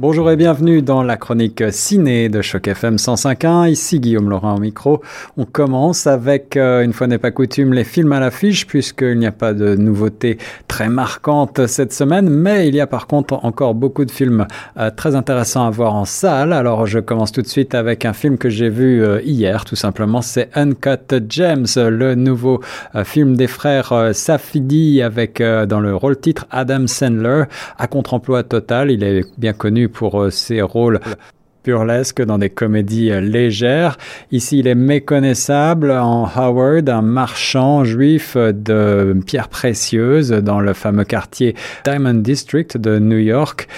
Bonjour et bienvenue dans la chronique ciné de Choc FM 105.1. Ici Guillaume Laurent au micro. On commence avec, euh, une fois n'est pas coutume, les films à l'affiche puisqu'il n'y a pas de nouveautés très marquantes cette semaine, mais il y a par contre encore beaucoup de films euh, très intéressants à voir en salle. Alors je commence tout de suite avec un film que j'ai vu euh, hier, tout simplement. C'est Uncut Gems, le nouveau film des frères Safidi avec dans le rôle titre Adam Sandler à contre-emploi total. Il est bien connu pour euh, ses rôles burlesques dans des comédies euh, légères. Ici, il est méconnaissable en Howard, un marchand juif de pierres précieuses dans le fameux quartier Diamond District de New York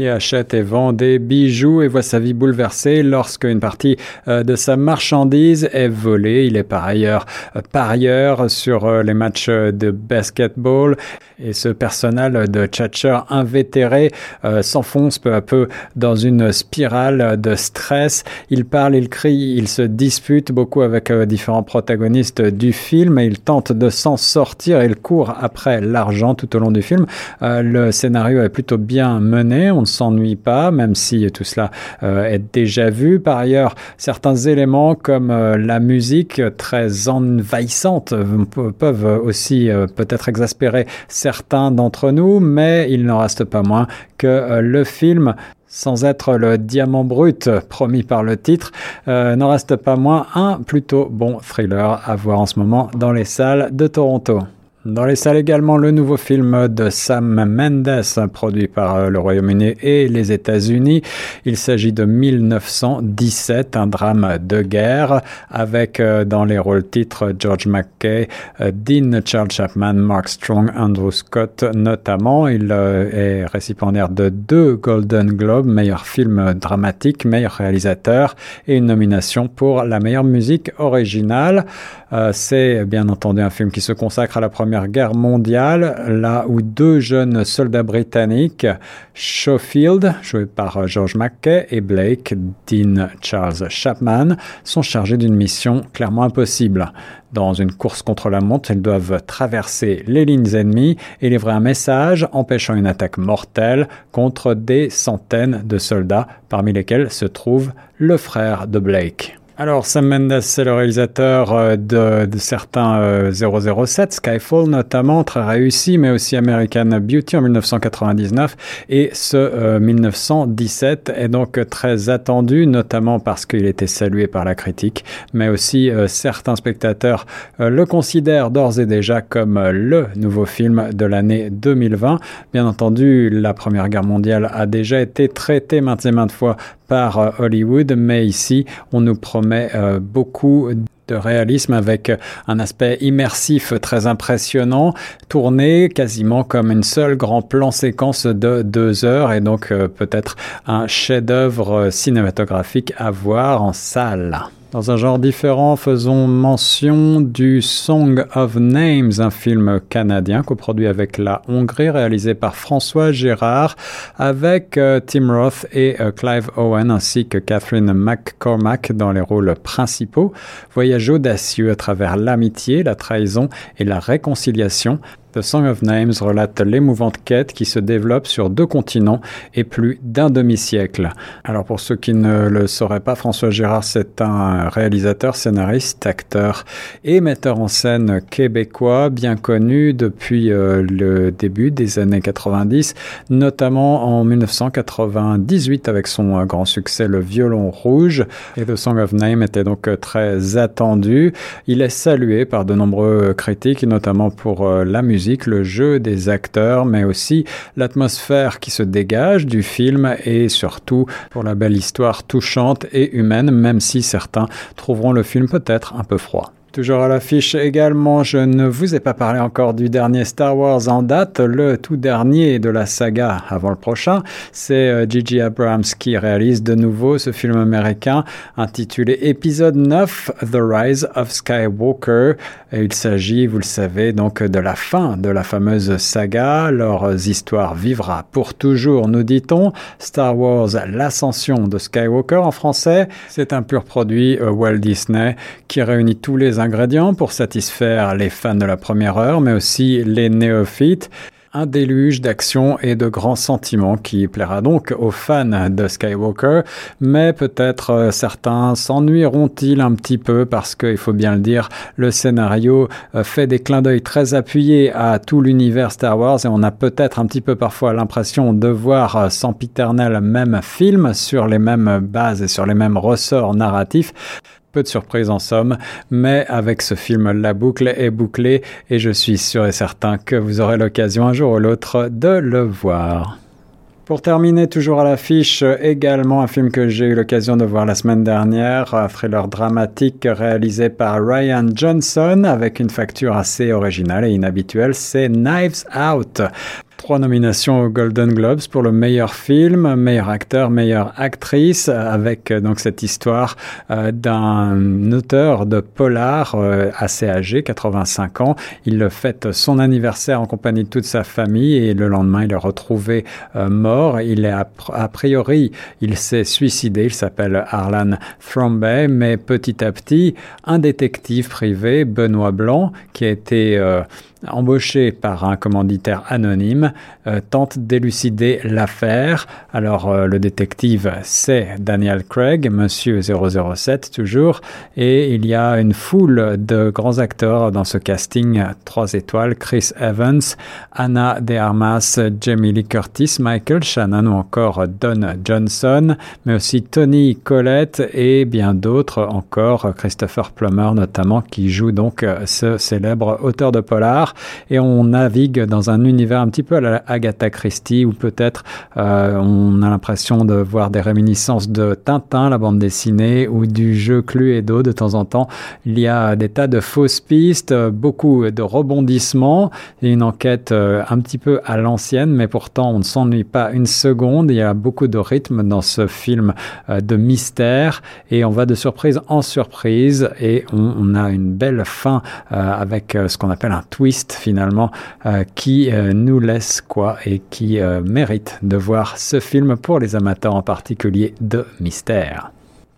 qui achète et vend des bijoux et voit sa vie bouleversée lorsque une partie euh, de sa marchandise est volée. Il est par ailleurs parieur sur les matchs de basketball et ce personnel de tchatcher invétéré euh, s'enfonce peu à peu dans une spirale de stress. Il parle, il crie, il se dispute beaucoup avec euh, différents protagonistes du film et il tente de s'en sortir. Il court après l'argent tout au long du film. Euh, le scénario est plutôt bien mené, on s'ennuie pas, même si tout cela est déjà vu. Par ailleurs, certains éléments comme la musique très envahissante peuvent aussi peut-être exaspérer certains d'entre nous, mais il n'en reste pas moins que euh, le film sans être le diamant brut promis par le titre, euh, n'en reste pas moins un plutôt bon thriller à voir en ce moment dans les salles de Toronto. Dans les salles également, le nouveau film de Sam Mendes, produit par euh, le Royaume-Uni et les États-Unis. Il s'agit de 1917, un drame de guerre, avec euh, dans les rôles titres George McKay, euh, Dean Charles Chapman, Mark Strong, Andrew Scott notamment. Il est récipiendaire de deux Golden Globes, meilleur film dramatique, meilleur réalisateur et une nomination pour la meilleure musique originale. C'est bien entendu un film qui se consacre à la première Guerre mondiale, là où deux jeunes soldats britanniques, Schofield, joué par George Mackay, et Blake, Dean Charles Chapman, sont chargés d'une mission clairement impossible. Dans une course contre la montre, ils doivent traverser les lignes ennemies et livrer un message empêchant une attaque mortelle contre des centaines de soldats, parmi lesquels se trouve le frère de Blake. Alors, Sam Mendes, c'est le réalisateur euh, de, de certains 007, euh, Skyfall notamment, très réussi, mais aussi American Beauty en 1999. Et ce 1917 euh, est donc très attendu, notamment parce qu'il était salué par la critique, mais aussi certains spectateurs le considèrent d'ores et déjà comme le nouveau film de l'année 2020. Bien entendu, la Première Guerre mondiale a déjà été traitée maintes et maintes fois par Hollywood, mais ici, on nous promet euh, beaucoup de réalisme avec un aspect immersif très impressionnant, tourné quasiment comme une seule grand plan séquence de deux heures et donc euh, peut-être un chef-d'œuvre cinématographique à voir en salle. Dans un genre différent, faisons mention du Song of Names, un film canadien coproduit avec la Hongrie, réalisé par François Gérard, avec euh, Tim Roth et euh, Clive Owen, ainsi que Catherine McCormack dans les rôles principaux. Voyage audacieux à travers l'amitié, la trahison et la réconciliation The Song of Names relate l'émouvante quête qui se développe sur deux continents et plus d'un demi-siècle. Alors pour ceux qui ne le sauraient pas, François Gérard, c'est un réalisateur, scénariste, acteur et metteur en scène québécois bien connu depuis euh, le début des années 90, notamment en 1998 avec son euh, grand succès Le Violon Rouge. Et The Song of Names était donc euh, très attendu. Il est salué par de nombreux critiques, notamment pour la musique le jeu des acteurs, mais aussi l'atmosphère qui se dégage du film et surtout pour la belle histoire touchante et humaine, même si certains trouveront le film peut-être un peu froid. Toujours à l'affiche également, je ne vous ai pas parlé encore du dernier Star Wars en date, le tout dernier de la saga avant le prochain. C'est Gigi euh, Abrams qui réalise de nouveau ce film américain intitulé Épisode 9, The Rise of Skywalker. il s'agit, vous le savez, donc de la fin de la fameuse saga. Leur histoire vivra pour toujours, nous dit-on. Star Wars, l'ascension de Skywalker en français, c'est un pur produit euh, Walt Disney qui réunit tous les ingrédients pour satisfaire les fans de la première heure, mais aussi les néophytes. Un déluge d'action et de grands sentiments qui plaira donc aux fans de Skywalker, mais peut-être euh, certains s'ennuieront-ils un petit peu parce qu'il faut bien le dire, le scénario euh, fait des clins d'œil très appuyés à tout l'univers Star Wars et on a peut-être un petit peu parfois l'impression de voir euh, sans piternel même film sur les mêmes bases et sur les mêmes ressorts narratifs. Peu de surprises en somme, mais avec ce film, la boucle est bouclée et je suis sûr et certain que vous aurez l'occasion un jour ou l'autre de le voir. Pour terminer, toujours à l'affiche, également un film que j'ai eu l'occasion de voir la semaine dernière, un thriller dramatique réalisé par Ryan Johnson avec une facture assez originale et inhabituelle, c'est Knives Out. Trois nominations aux Golden Globes pour le meilleur film, meilleur acteur, meilleure actrice, avec euh, donc cette histoire euh, d'un auteur de polar euh, assez âgé, 85 ans. Il fête son anniversaire en compagnie de toute sa famille et le lendemain il est retrouvé mort. Il est a, priori, il s'est suicidé. Il s'appelle Arlan Thrombey, mais petit à petit, un détective privé, Benoît Blanc, qui a été embauché par un commanditaire anonyme, euh, tente d'élucider l'affaire. Alors euh, le détective, c'est Daniel Craig, Monsieur 007 toujours, et il y a une foule de grands acteurs dans ce casting, trois étoiles, Chris Evans, Anna de Armas, Jamie Lee Curtis, Michael Shannon ou encore Don Johnson, mais aussi Tony Collette et bien d'autres encore, Christopher Plummer notamment, qui joue donc ce célèbre auteur de polar et on navigue dans un univers un petit peu à la Agatha Christie où peut-être euh, on a l'impression de voir des réminiscences de Tintin, la bande dessinée, ou du jeu Cluedo de temps en temps. Il y a des tas de fausses pistes, beaucoup de rebondissements et une enquête euh, un petit peu à l'ancienne, mais pourtant on ne s'ennuie pas une seconde. Il y a beaucoup de rythme dans ce film euh, de mystère et on va de surprise en surprise et on a une belle fin avec ce qu'on appelle un twist finalement euh, qui euh, nous laisse quoi et qui euh, mérite de voir ce film pour les amateurs en particulier de mystère.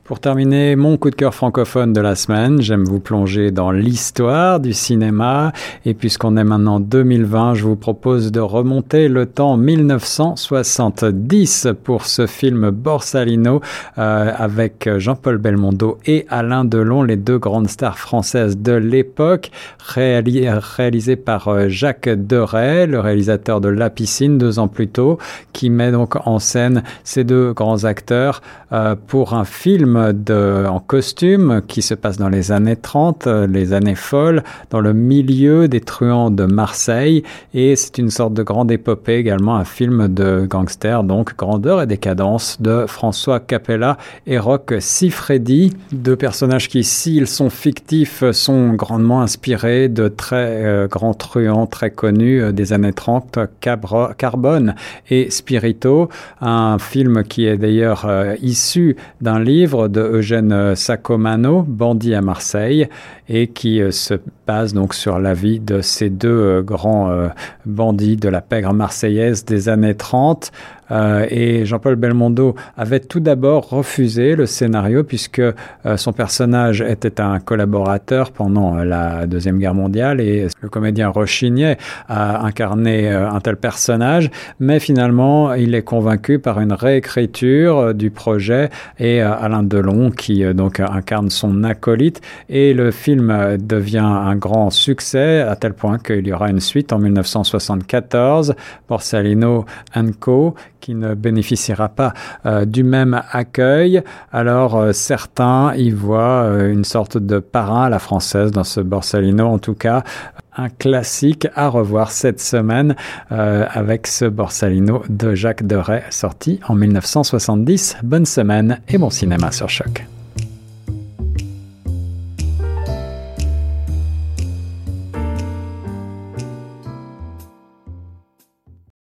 Pour terminer, mon coup de cœur francophone de la semaine, j'aime vous plonger dans l'histoire du cinéma. Et puisqu'on est maintenant 2020, je vous propose de remonter le temps 1970 pour ce film Borsalino euh, avec Jean-Paul Belmondo et Alain Delon, les deux grandes stars françaises de l'époque, réalisé par euh, Jacques Deray, le réalisateur de La Piscine deux ans plus tôt, qui met donc en scène ces deux grands acteurs euh, pour un film en costume qui se passe dans les années 30, euh, les années folles, dans le milieu des truands de Marseille. Et c'est une sorte de grande épopée également, un film de gangster, donc Grandeur et décadence de François Capella et Roch Siffredi. Deux personnages qui, s'ils sont fictifs, sont grandement inspirés de très euh, grands truands très connus euh, des années 30, Carbone et Spirito. Un film qui est d'ailleurs issu d'un livre de Eugène Sacomano, bandit à Marseille, et qui euh, se base donc sur la vie de ces deux euh, grands euh, bandits de la pègre marseillaise des années 30. Et Jean-Paul Belmondo avait tout d'abord refusé le scénario puisque son personnage était un collaborateur pendant la Deuxième Guerre mondiale et le comédien rechignait à incarner un tel personnage, mais finalement il est convaincu par une réécriture du projet et Alain Delon qui donc incarne son acolyte. Et le film film devient un grand succès à tel point qu'il y aura une suite en 1974, Borsalino Co, qui ne bénéficiera pas euh, du même accueil. Alors euh, certains y voient euh, une sorte de parrain à la française dans ce Borsalino, en tout cas un classique à revoir cette semaine avec ce Borsalino de Jacques Deray sorti en 1970. Bonne semaine et bon cinéma sur choc.